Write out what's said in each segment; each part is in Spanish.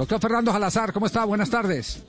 Doctor Fernando Salazar, ¿cómo está? Buenas tardes.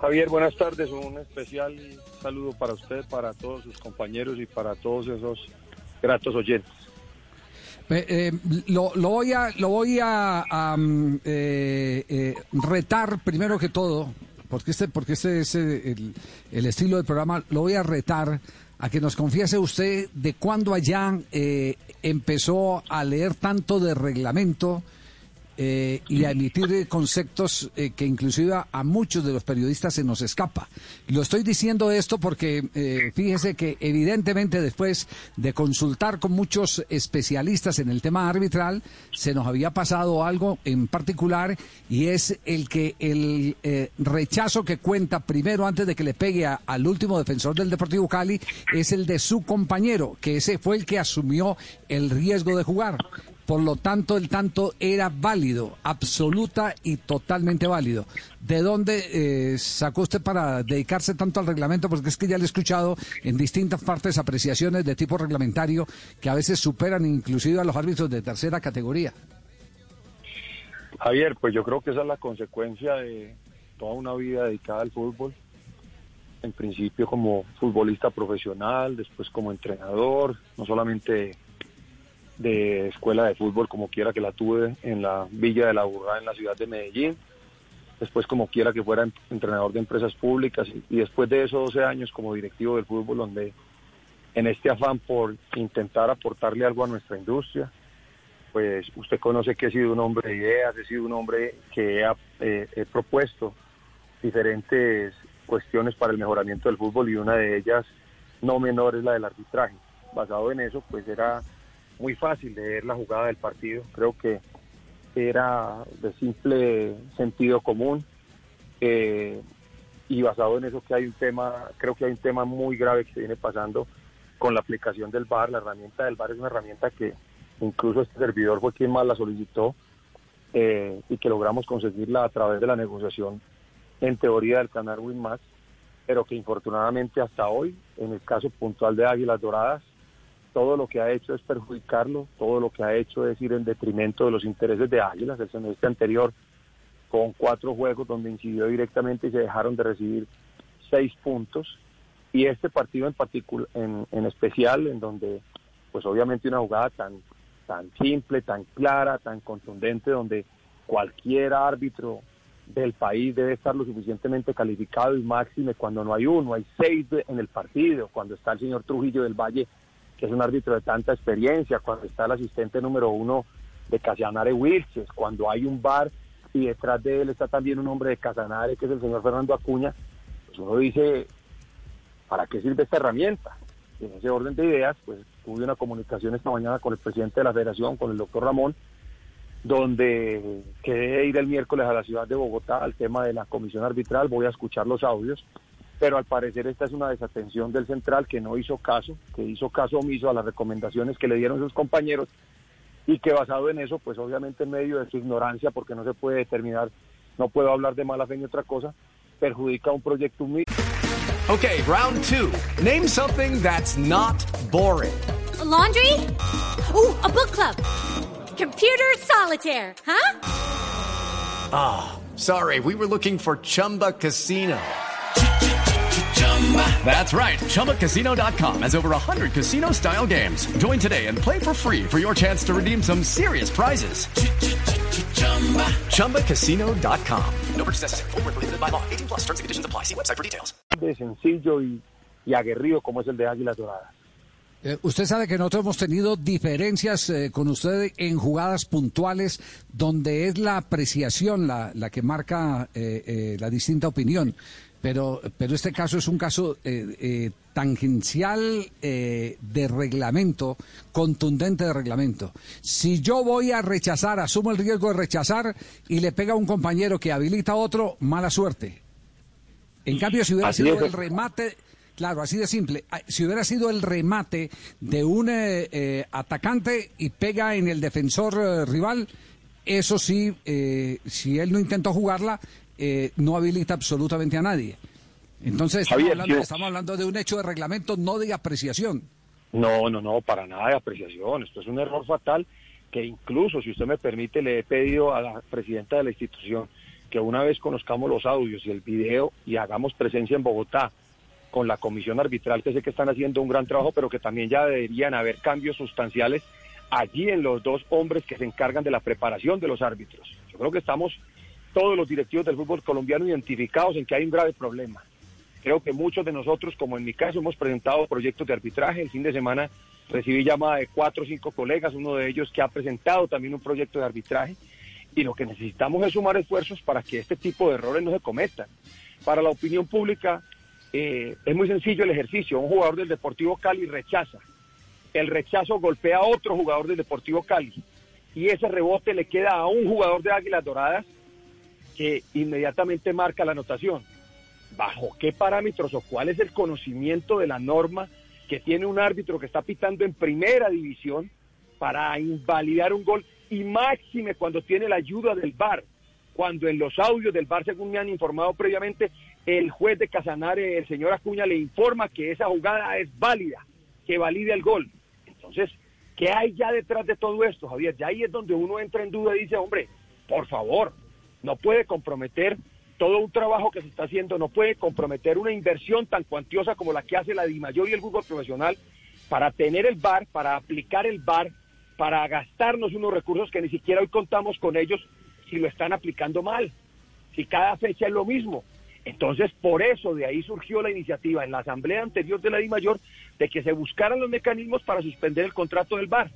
Javier, buenas tardes. Un especial saludo para usted, para todos sus compañeros y para todos esos gratos oyentes. Eh, eh, lo, lo voy a, lo voy a, a, um, eh, eh, retar primero que todo, porque este, porque este es el, el, estilo del programa, lo voy a retar a que nos confiese usted de cuándo allá eh, empezó a leer tanto de reglamento eh, y a conceptos eh, que inclusive a, muchos de los periodistas se nos escapa. Lo estoy diciendo esto porque eh, fíjese que evidentemente después de consultar con muchos especialistas en el tema arbitral, se nos había pasado algo en particular y es el que el eh, rechazo que cuenta primero antes de que le pegue al último defensor del Deportivo Cali es el de su compañero, que ese fue el que asumió el riesgo de jugar. Por lo tanto, el tanto era válido, absoluta y totalmente válido. ¿De dónde eh, sacó usted para dedicarse tanto al reglamento? Porque es que ya le he escuchado en distintas partes apreciaciones de tipo reglamentario que a veces superan inclusive a los árbitros de tercera categoría. Javier, pues yo creo que esa es la consecuencia de toda una vida dedicada al fútbol. En principio como futbolista profesional, después como entrenador, no solamente de escuela de fútbol como quiera que la tuve en la Villa de la Burrada en la ciudad de Medellín, después como quiera que fuera entrenador de empresas públicas y, después de esos 12 años como directivo del fútbol donde en este afán por intentar aportarle algo a nuestra industria, pues usted conoce que he sido un hombre de ideas, he sido un hombre que ha, eh, he propuesto diferentes cuestiones para el mejoramiento del fútbol y una de ellas no menor es la del arbitraje. Basado en eso, pues era muy fácil de ver la jugada del partido. Creo que era de simple sentido común eh, y basado en eso que hay un tema, creo que hay un tema muy grave que se viene pasando con la aplicación del VAR. La herramienta del VAR es una herramienta que incluso este servidor fue quien más la solicitó eh, y que logramos conseguirla a través de la negociación en teoría del canal WinMax, pero que infortunadamente hasta hoy, en el caso puntual de Águilas Doradas, todo lo que ha hecho es perjudicarlo, todo lo que ha hecho es ir en detrimento de los intereses de Águilas. El semestre anterior, con cuatro juegos donde incidió directamente y se dejaron de recibir seis puntos. Y este partido en particular, en, especial, en donde, pues obviamente una jugada tan, tan simple, tan clara, tan contundente, donde cualquier árbitro del país debe estar lo suficientemente calificado y máxime cuando no hay uno, hay seis en el partido, cuando está el señor Trujillo del Valle que es un árbitro de tanta experiencia, cuando está el asistente número uno de Casanare Wilches, cuando hay un bar y detrás de él está también un hombre de Casanare, que es el señor Fernando Acuña, pues uno dice, ¿para qué sirve esta herramienta? Y en ese orden de ideas, pues tuve una comunicación esta mañana con el presidente de la federación, con el doctor Ramón, donde quedé ir el miércoles a la ciudad de Bogotá al tema de la comisión arbitral, voy a escuchar los audios pero al parecer esta es una desatención del central que no hizo caso, que hizo caso omiso a las recomendaciones que le dieron sus compañeros y que basado en eso, pues obviamente en medio de su ignorancia, porque no se puede determinar, no puedo hablar de mala fe ni otra cosa, perjudica un proyecto humilde. Okay, round two. Name something that's not boring. A laundry? Ooh, a book club. Computer solitaire, huh? Ah, oh, sorry, we were looking for Chumba Casino. That's right. ChumbaCasino.com has over 100 casino style games. Join today and play for free for your chance to redeem some serious prizes. ChumbaCasino.com. No purchase necessary. Full prohibited by law. 18 plus terms and conditions apply. See website for details. De sencillo y, y aguerrido como es el de Águilas Doradas. Eh, usted sabe que nosotros hemos tenido diferencias eh, con usted en jugadas puntuales donde es la apreciación la, la que marca eh, la distinta opinión pero, pero este caso es un caso eh, eh, tangencial eh, de reglamento, contundente de reglamento. Si yo voy a rechazar, asumo el riesgo de rechazar y le pega a un compañero que habilita a otro, mala suerte. En cambio, si hubiera Así sido el remate, claro, así de simple, ah, si hubiera sido el remate de un eh, eh, atacante y pega en el defensor eh, rival, eso sí, eh, si él no intentó jugarla, eh, no habilita absolutamente a nadie. Entonces, estamos, Javier, hablando, yo- estamos hablando de un hecho de reglamento, no de apreciación. No, no, no, para nada de apreciación. Esto es un error fatal que incluso, si usted me permite, le he pedido a la presidenta de la institución que una vez conozcamos los audios y el video y hagamos presencia en Bogotá con la comisión arbitral, que sé que están haciendo un gran trabajo, pero que también ya deberían haber cambios sustanciales allí en los dos hombres que se encargan de la preparación de los árbitros. Yo creo que estamos todos los directivos del fútbol colombiano identificados en que hay un grave problema. Creo que muchos de nosotros, como en mi caso, hemos presentado proyectos de arbitraje. El fin de semana recibí llamada de cuatro o cinco colegas, uno de ellos que ha presentado también un proyecto de arbitraje. Y lo que necesitamos es sumar esfuerzos para que este tipo de errores no se cometan. Para la opinión pública eh, es muy sencillo el ejercicio. Un jugador del Deportivo Cali rechaza. El rechazo golpea a otro jugador del Deportivo Cali. Y ese rebote le queda a un jugador de Águilas Doradas que inmediatamente marca la anotación. ¿Bajo qué parámetros o cuál es el conocimiento de la norma que tiene un árbitro que está pitando en primera división para invalidar un gol y máxime cuando tiene la ayuda del VAR? Cuando en los audios del VAR, según me han informado previamente, el juez de Casanare, el señor Acuña, le informa que esa jugada es válida, que valida el gol. Entonces, ¿qué hay ya detrás de todo esto, Javier? Ya ahí es donde uno entra en duda y dice, hombre, por favor, no puede comprometer todo un trabajo que se está haciendo, no puede comprometer una inversión tan cuantiosa como la que hace la DIMAYOR y el fútbol profesional para tener el VAR, para aplicar el VAR, para gastarnos unos recursos que ni siquiera hoy contamos con ellos si lo están aplicando mal, si cada fecha es lo mismo. Entonces, por eso de ahí surgió la iniciativa en la asamblea anterior de la DIMAYOR de que se buscaran los mecanismos para suspender el contrato del VAR.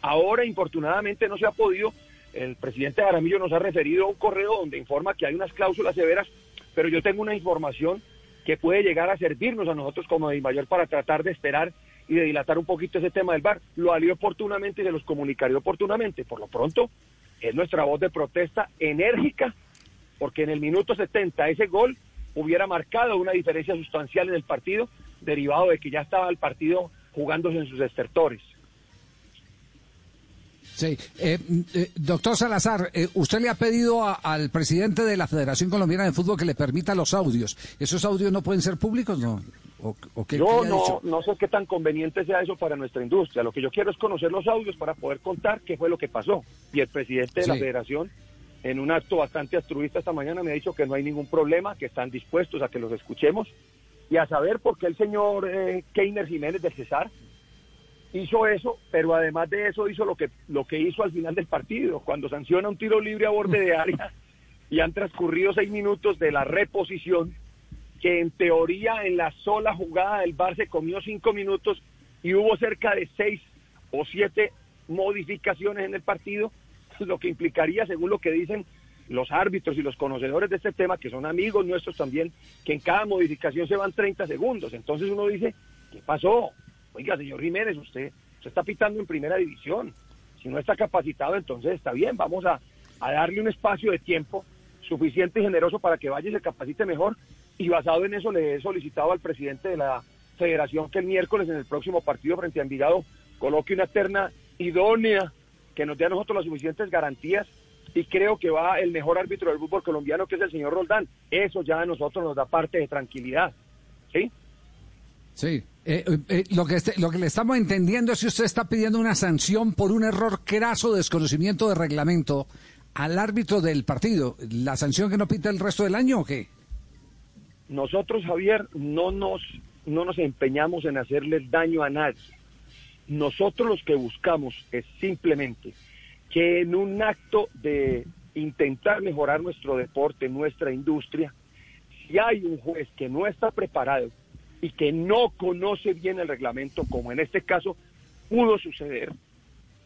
Ahora, infortunadamente, no se ha podido. El presidente Jaramillo nos ha referido a un correo donde informa que hay unas cláusulas severas, pero yo tengo una información que puede llegar a servirnos a nosotros como DIMAYOR para tratar de esperar y de dilatar un poquito ese tema del VAR. Lo haría oportunamente y se los comunicaré oportunamente. Por lo pronto, es nuestra voz de protesta enérgica porque en el minuto 70 ese gol hubiera marcado una diferencia sustancial en el partido, derivado de que ya estaba el partido jugándose en sus estertores. Sí. Eh, eh, doctor Salazar, eh, usted le ha pedido a- al presidente de la Federación Colombiana de Fútbol que le permita los audios. ¿Esos audios no pueden ser públicos? ¿No? ¿O, o qué, Yo qué no, dicho? no sé qué tan conveniente sea eso para nuestra industria. Lo que yo quiero es conocer los audios para poder contar qué fue lo que pasó. Y el presidente de la federación, en un acto bastante altruista esta mañana, me ha dicho que no hay ningún problema, que están dispuestos a que los escuchemos y a saber por qué el señor eh, Keiner Jiménez de Cesar hizo eso, pero además de eso hizo lo que, lo que hizo al final del partido, cuando sanciona un tiro libre a borde de área y han transcurrido seis minutos de la reposición que en teoría en la sola jugada del Bar se comió cinco minutos y hubo cerca de seis o siete modificaciones en el partido, lo que implicaría, según lo que dicen los árbitros y los conocedores de este tema, que son amigos nuestros también, que en cada modificación se van 30 segundos. Entonces uno dice, ¿qué pasó? Oiga, señor Jiménez, usted, usted está pitando en primera división. Si no está capacitado, entonces está bien, vamos a, a darle un espacio de tiempo suficiente y generoso para que vaya y se capacite mejor. Y basado en eso le he solicitado al presidente de la federación que el miércoles en el próximo partido frente a Envigado coloque una terna idónea que nos dé a nosotros las suficientes garantías y creo que va el mejor árbitro del fútbol colombiano que es el señor Roldán. Eso ya a nosotros nos da parte de tranquilidad. ¿Sí? Sí. Eh, eh, eh, lo, que este- lo que le estamos entendiendo es que usted está pidiendo una sanción por un error craso de desconocimiento de reglamento al árbitro del partido. ¿La sanción que no pita el resto del año o qué? Nosotros, Javier, no nos, no nos empeñamos en hacerle daño a nadie. Nosotros los que buscamos es simplemente que en un acto de intentar mejorar nuestro deporte, nuestra industria, si hay un juez que no está preparado y que no conoce bien el reglamento, como en este caso pudo suceder,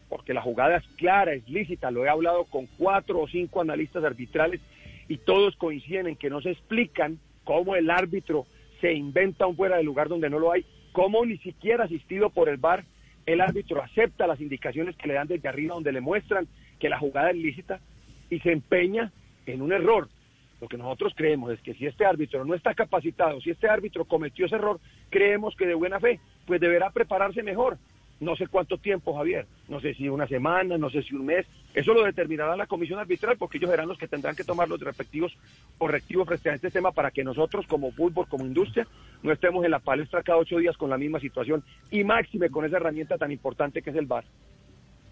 porque la jugada es clara, es lícita, lo he hablado con cuatro o cinco analistas arbitrales y todos coinciden en que no se explican cómo el árbitro se inventa un fuera de lugar donde no lo hay, cómo ni siquiera asistido por el VAR el árbitro acepta las indicaciones que le dan desde arriba donde le muestran que la jugada es lícita y se empeña en un error. Lo que nosotros creemos es que si este árbitro no está capacitado, si este árbitro cometió ese error, creemos que de buena fe, pues deberá prepararse mejor. No sé cuánto tiempo, Javier, no sé si una semana, no sé si un mes, eso lo determinará la comisión arbitral porque ellos serán los que tendrán que tomar los respectivos correctivos frente a este tema para que nosotros como fútbol, como industria, no estemos en la palestra cada ocho días con la misma situación y máxime con esa herramienta tan importante que es el VAR.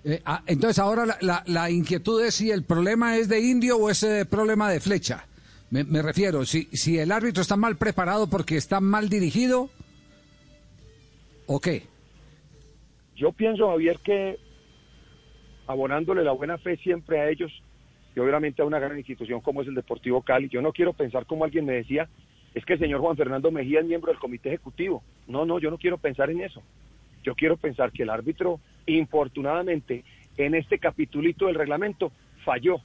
Eh, ah, entonces ahora la, la, la inquietud es si el problema es de indio o es eh, problema de flecha. Me, refiero, si, si el árbitro está mal preparado porque está mal dirigido, ¿o qué? Yo pienso, Javier, que abonándole la buena fe siempre a ellos y obviamente a una gran institución como es el Deportivo Cali, yo no quiero pensar como alguien me decía, es que el señor Juan Fernando Mejía es miembro del comité ejecutivo. No, no, yo no quiero pensar en eso. Yo quiero pensar que el árbitro, infortunadamente, en este capitulito del reglamento, falló.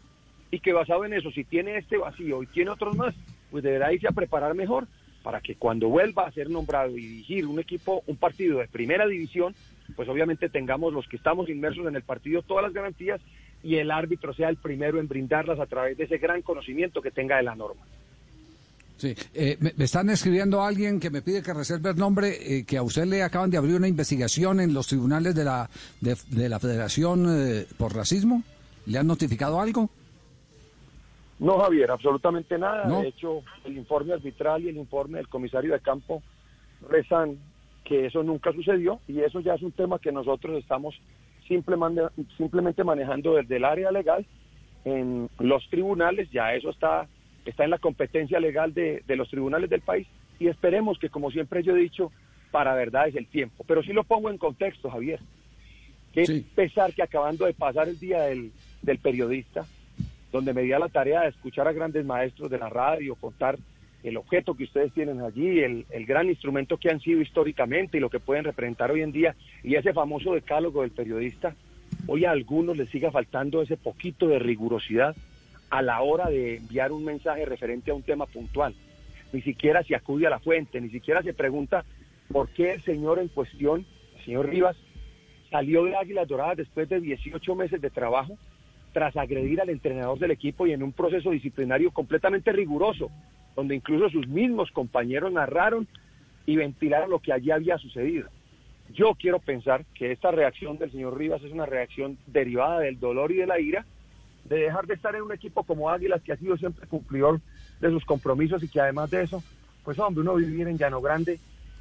Y que basado en eso, si tiene este vacío y tiene otros más, pues deberá irse a preparar mejor para que cuando vuelva a ser nombrado y dirigir un equipo, un partido de primera división, pues obviamente tengamos los que estamos inmersos en el partido todas las garantías y el árbitro sea el primero en brindarlas a través de ese gran conocimiento que tenga de la norma. Sí, eh, me, están escribiendo alguien que me pide que reserve el nombre, eh, que a usted le acaban de abrir una investigación en los tribunales de la, de la Federación eh, por racismo. ¿Le han notificado algo? No, Javier, absolutamente nada. ¿No? De hecho, el informe arbitral y el informe del comisario de campo rezan que eso nunca sucedió y eso ya es un tema que nosotros estamos simplemente, simplemente manejando desde el área legal en los tribunales, ya eso está, está en la competencia legal de, de los tribunales del país y esperemos que, como siempre yo he dicho, para verdad es el tiempo. Pero sí lo pongo en contexto, Javier. Que Sí. pesar que acabando de pasar el día del, del periodista, donde me di la tarea de escuchar a grandes maestros de la radio, contar el objeto que ustedes tienen allí, el, el gran instrumento que han sido históricamente y lo que pueden representar hoy en día, y ese famoso decálogo del periodista, hoy a algunos les siga faltando ese poquito de rigurosidad a la hora de enviar un mensaje referente a un tema puntual. Ni siquiera se acude a la fuente, ni siquiera se pregunta por qué el señor en cuestión, el señor Rivas, salió de Águilas Doradas después de 18 meses de trabajo tras agredir al entrenador del equipo y en un proceso disciplinario completamente riguroso, donde incluso sus mismos compañeros narraron y ventilaron lo que allí había sucedido. Yo quiero pensar que esta reacción del señor Rivas es una reacción derivada del dolor y de la ira de dejar de estar en un equipo como Águilas que ha sido siempre cumplidor de sus compromisos y que además de eso, pues hombre, uno vivir en Llano Grande,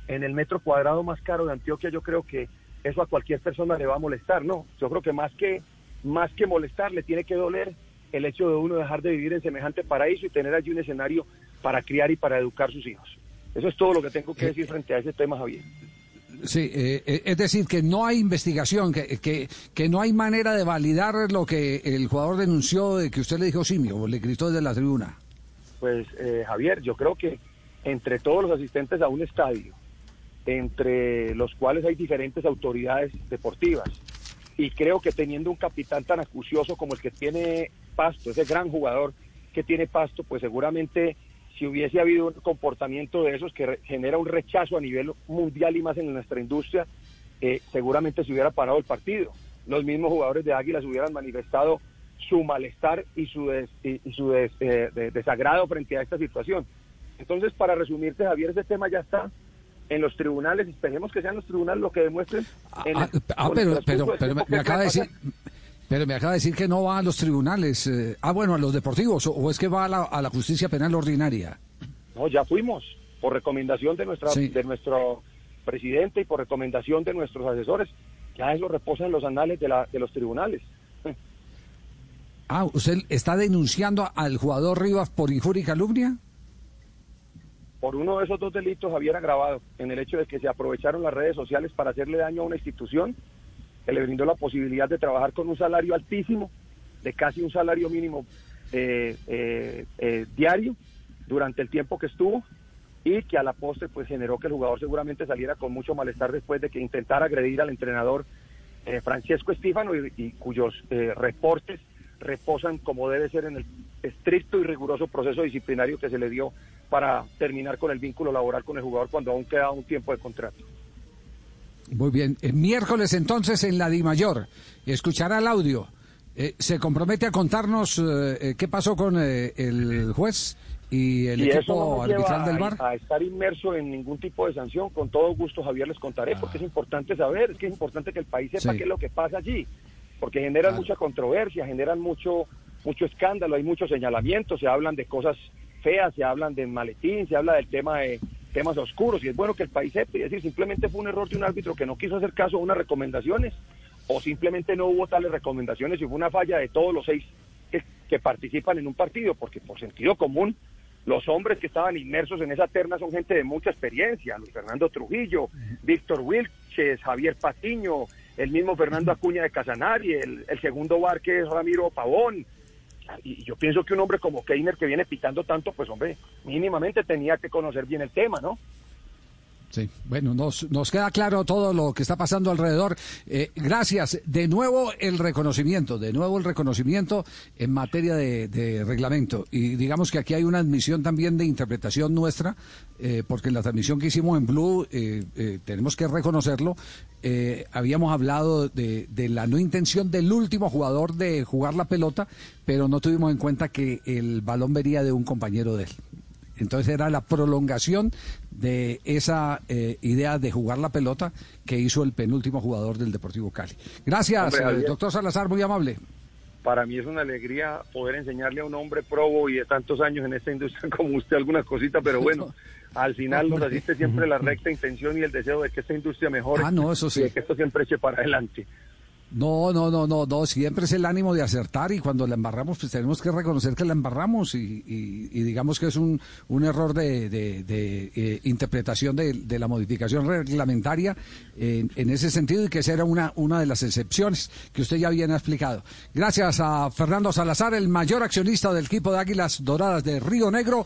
en el metro cuadrado más caro de Antioquia, yo creo que eso a cualquier persona le va a molestar, ¿no? Yo creo que más que más que molestar, le tiene que doler el hecho de uno dejar de vivir en semejante paraíso y tener allí un escenario para criar y para educar sus hijos. Eso es todo lo que tengo que decir frente a ese tema, Javier. Sí, eh, eh, es decir, que no hay investigación, que, que, que no hay manera de validar lo que el jugador denunció de que usted le dijo simio, o le gritó desde la tribuna. Pues eh, Javier, yo creo que entre todos los asistentes a un estadio, entre los cuales hay diferentes autoridades deportivas, y creo que teniendo un capitán tan acucioso como el que tiene Pasto, ese gran jugador que tiene Pasto, pues seguramente si hubiese habido un comportamiento de esos que genera un rechazo a nivel mundial y más en nuestra industria, eh, seguramente se hubiera parado el partido. Los mismos jugadores de Águilas hubieran manifestado su malestar y su, des- y, su eh, de- desagrado frente a esta situación. Entonces, para resumirte, Javier, ese tema ya está en los tribunales. Esperemos que sean los tribunales lo que demuestren. en Ah, el- ah, el pero, pero, pero me, acaba de decir, pero me acaba de decir que no va a los tribunales. eh, ah, bueno, a los deportivos, o, o es que va a la, a la justicia penal ordinaria. No, ya fuimos, por recomendación de, nuestra, Sí. de nuestro presidente y por recomendación de nuestros asesores. Ya eso reposa en los anales de, la, de los tribunales. Ah, ¿usted está denunciando al jugador Rivas por injuria y calumnia? Por uno de esos dos delitos, Javier agravado, en el hecho de que se aprovecharon las redes sociales para hacerle daño a una institución que le brindó la posibilidad de trabajar con un salario altísimo, de casi un salario mínimo eh, eh, eh, diario durante el tiempo que estuvo y que a la postre pues generó que el jugador seguramente saliera con mucho malestar después de que intentara agredir al entrenador eh, Francesco Estífano y, y cuyos reportes reposan como debe ser en el, estricto y riguroso proceso disciplinario que se le dio para terminar con el vínculo laboral con el jugador cuando aún queda un tiempo de contrato. Muy bien. El miércoles entonces en la Di Mayor. Escuchará el audio. Eh, ¿Se compromete a contarnos eh, eh, qué pasó con eh, el juez y el y equipo no arbitral del bar? A, estar inmerso en ningún tipo de sanción, con todo gusto Javier les contaré, porque es importante saber, es que es importante que el país sepa Ah. Sí. qué es lo que pasa allí, porque generan Claro. mucha controversia, generan mucho mucho escándalo, hay muchos señalamientos, se hablan de cosas se hablan de maletín, se habla del tema de temas oscuros, y es bueno que el país sepa, y decir, simplemente fue un error de un árbitro que no quiso hacer caso a unas recomendaciones, o simplemente no hubo tales recomendaciones y fue una falla de todos los seis que, que participan en un partido, porque por sentido común los hombres que estaban inmersos en esa terna son gente de mucha experiencia, Luis Fernando Trujillo, Víctor Wilches, Javier Patiño, el mismo Fernando Acuña de Casanari, el, el segundo bar que es Ramiro Pavón. Y yo pienso que un hombre como Keiner que viene pitando tanto, pues hombre, mínimamente tenía que conocer bien el tema, ¿no? Sí, bueno, nos, nos queda claro todo lo que está pasando alrededor. Eh, gracias. De nuevo el reconocimiento, de nuevo el reconocimiento en materia de, de reglamento. Y digamos que aquí hay una admisión también de interpretación nuestra, eh, porque en la transmisión que hicimos en Blue, eh, eh, tenemos que reconocerlo, habíamos hablado de, de la no intención del último jugador de jugar la pelota, pero no tuvimos en cuenta que el balón venía de un compañero de él. Entonces era la prolongación de esa eh, idea de jugar la pelota que hizo el penúltimo jugador del Deportivo Cali. Gracias, Hombre, eh, doctor Salazar, muy amable. Para mí es una alegría poder enseñarle a un hombre probo y de tantos años en esta industria como usted algunas cositas, pero bueno, al final nos asiste siempre la recta intención y el deseo de que esta industria mejore Ah, no, eso sí. y de que esto siempre eche para adelante. No, no, no, no, no, siempre es el ánimo de acertar y cuando la embarramos, pues tenemos que reconocer que la embarramos y, digamos que es un, un error de, de- eh, interpretación de, de la modificación reglamentaria en, en ese sentido y que esa era una, una de las excepciones que usted ya bien ha explicado. Gracias a Fernando Salazar, el mayor accionista del equipo de Águilas Doradas de Río Negro.